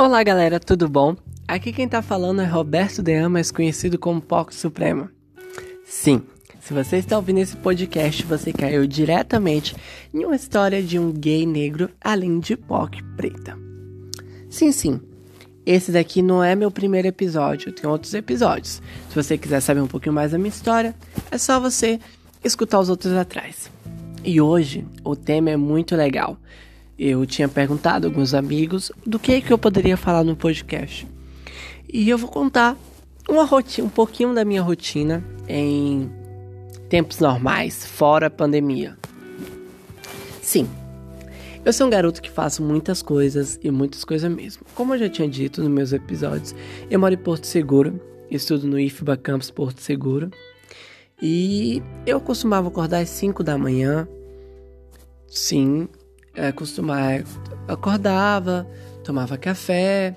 Olá galera, tudo bom? Aqui quem tá falando é Roberto Dean, mais conhecido como POC Supremo. Sim, se você está ouvindo esse podcast, você caiu diretamente em uma história de um gay negro além de POC preta. Sim, sim, esse daqui não é meu primeiro episódio, tem outros episódios. Se você quiser saber um pouquinho mais da minha história, é só você escutar os outros atrás. E hoje o tema é muito legal eu tinha perguntado alguns amigos do que, que eu poderia falar no podcast. E eu vou contar uma rotina, um pouquinho da minha rotina em tempos normais, fora pandemia. Sim, eu sou um garoto que faço muitas coisas e muitas coisas mesmo. Como eu já tinha dito nos meus episódios, eu moro em Porto Seguro, estudo no IFBA Campus Porto Seguro. E eu costumava acordar às 5 da manhã. Sim, é, costumar acordava, tomava café,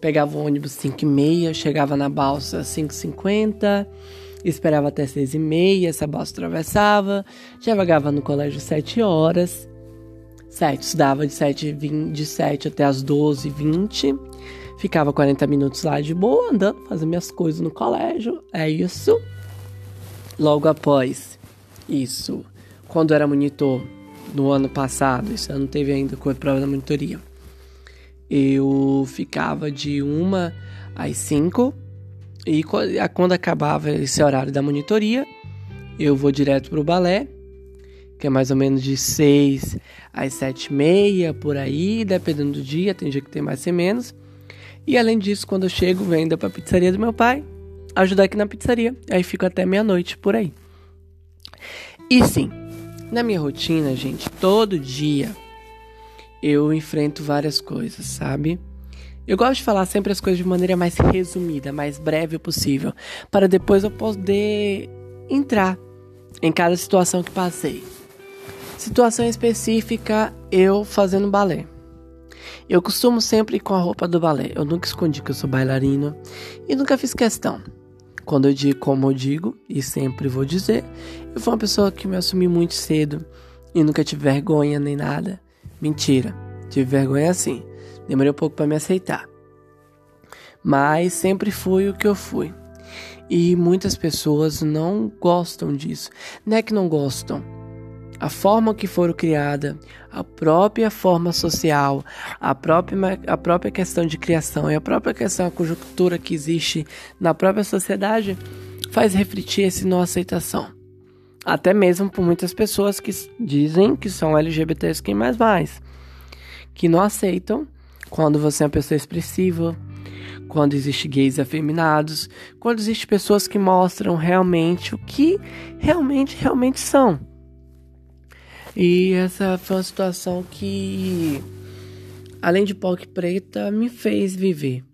pegava o ônibus 5 e meia, chegava na balsa 5h50, esperava até 6 e meia, essa balsa atravessava, já vagava no colégio 7 horas, 7, estudava de 7, 20, de 7 até as 12 20 ficava 40 minutos lá de boa, andando, fazendo minhas coisas no colégio, é isso. Logo após isso, quando era monitor, no ano passado, esse ano teve ainda com a prova da monitoria. Eu ficava de uma às cinco e quando acabava esse horário da monitoria, eu vou direto pro balé, que é mais ou menos de seis às sete e meia, por aí, dependendo do dia, tem dia que tem mais e menos. E além disso, quando eu chego, ainda pra pizzaria do meu pai, ajudar aqui na pizzaria, aí fico até meia-noite por aí. E sim, na minha rotina, gente, todo dia eu enfrento várias coisas, sabe? Eu gosto de falar sempre as coisas de maneira mais resumida, mais breve possível, para depois eu poder entrar em cada situação que passei. Situação específica, eu fazendo balé. Eu costumo sempre ir com a roupa do balé. Eu nunca escondi que eu sou bailarino e nunca fiz questão. Quando eu digo como eu digo, e sempre vou dizer, eu fui uma pessoa que me assumi muito cedo e nunca tive vergonha nem nada. Mentira, tive vergonha sim. Demorei um pouco para me aceitar. Mas sempre fui o que eu fui. E muitas pessoas não gostam disso. Não é que não gostam, a forma que foram criada, a própria forma social, a própria, a própria questão de criação e a própria questão, a conjuntura que existe na própria sociedade faz refletir essa não aceitação. Até mesmo por muitas pessoas que dizem que são LGBTs quem mais mais, que não aceitam quando você é uma pessoa expressiva, quando existe gays afeminados, quando existe pessoas que mostram realmente o que realmente realmente são. E essa foi uma situação que, além de POC preta, me fez viver.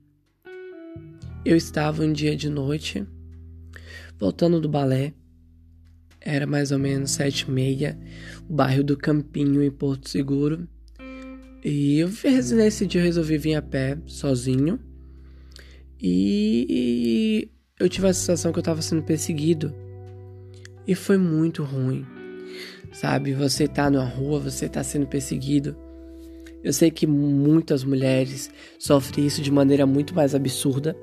Eu estava um dia de noite, voltando do balé, era mais ou menos sete e meia, o bairro do Campinho, em Porto Seguro. E eu nesse dia eu resolvi vir a pé, sozinho. E eu tive a sensação que eu estava sendo perseguido. E foi muito ruim sabe? Você tá na rua, você tá sendo perseguido. Eu sei que muitas mulheres sofrem isso de maneira muito mais absurda,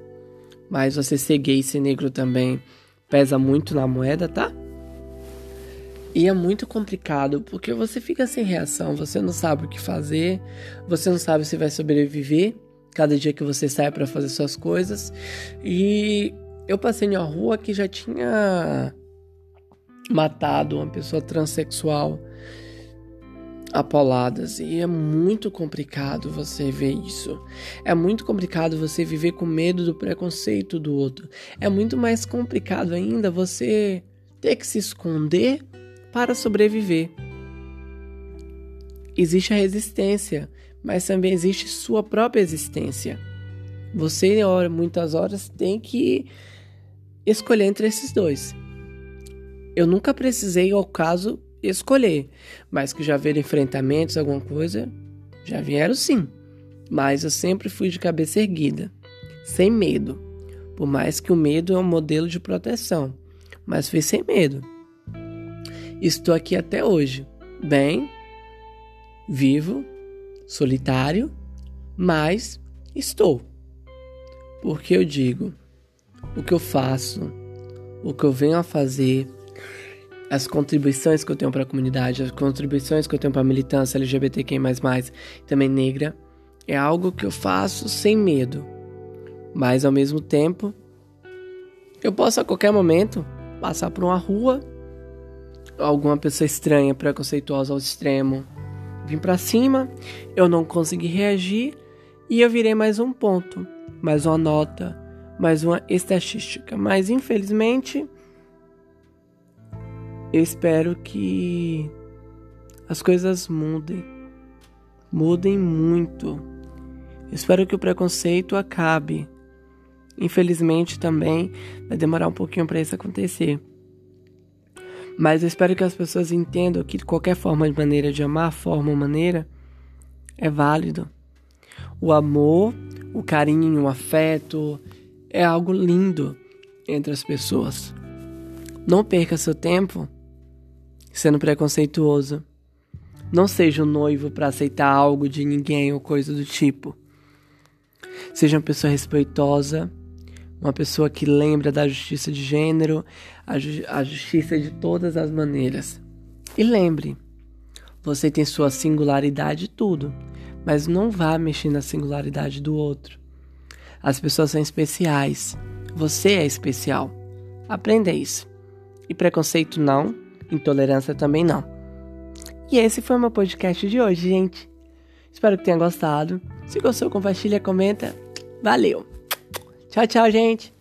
mas você ser gay e ser negro também pesa muito na moeda, tá? E é muito complicado porque você fica sem reação, você não sabe o que fazer, você não sabe se vai sobreviver cada dia que você sai para fazer suas coisas. E eu passei na rua que já tinha matado uma pessoa transexual apoladas e é muito complicado você ver isso. É muito complicado você viver com medo do preconceito do outro. É muito mais complicado ainda você ter que se esconder para sobreviver. Existe a resistência, mas também existe sua própria existência. Você, muitas horas, tem que escolher entre esses dois. Eu nunca precisei, ao caso, escolher, mas que já haver enfrentamentos, alguma coisa, já vieram sim. Mas eu sempre fui de cabeça erguida, sem medo. Por mais que o medo é um modelo de proteção, mas fui sem medo. Estou aqui até hoje, bem, vivo, solitário, mas Estou. Porque eu digo o que eu faço, o que eu venho a fazer, as contribuições que eu tenho para a comunidade, as contribuições que eu tenho para a militância LGBTQ+, também negra, é algo que eu faço sem medo. Mas ao mesmo tempo, eu posso a qualquer momento passar por uma rua, alguma pessoa estranha, preconceituosa ao extremo, vir para cima, eu não consegui reagir e eu virei mais um ponto, mais uma nota, mais uma estatística. Mas infelizmente, eu espero que as coisas mudem. Mudem muito. Eu espero que o preconceito acabe. Infelizmente também vai demorar um pouquinho para isso acontecer. Mas eu espero que as pessoas entendam que qualquer forma de maneira de amar, forma ou maneira, é válido. O amor, o carinho, o afeto é algo lindo entre as pessoas. Não perca seu tempo sendo preconceituoso. Não seja um noivo para aceitar algo de ninguém ou coisa do tipo. Seja uma pessoa respeitosa, uma pessoa que lembra da justiça de gênero, a, ju a justiça de todas as maneiras. E lembre, você tem sua singularidade tudo, mas não vá mexer na singularidade do outro. As pessoas são especiais. Você é especial. Aprenda isso. E preconceito não, intolerância também não. E esse foi o meu podcast de hoje, gente. Espero que tenha gostado. Se gostou, compartilha, comenta. Valeu! Tchau, tchau, gente!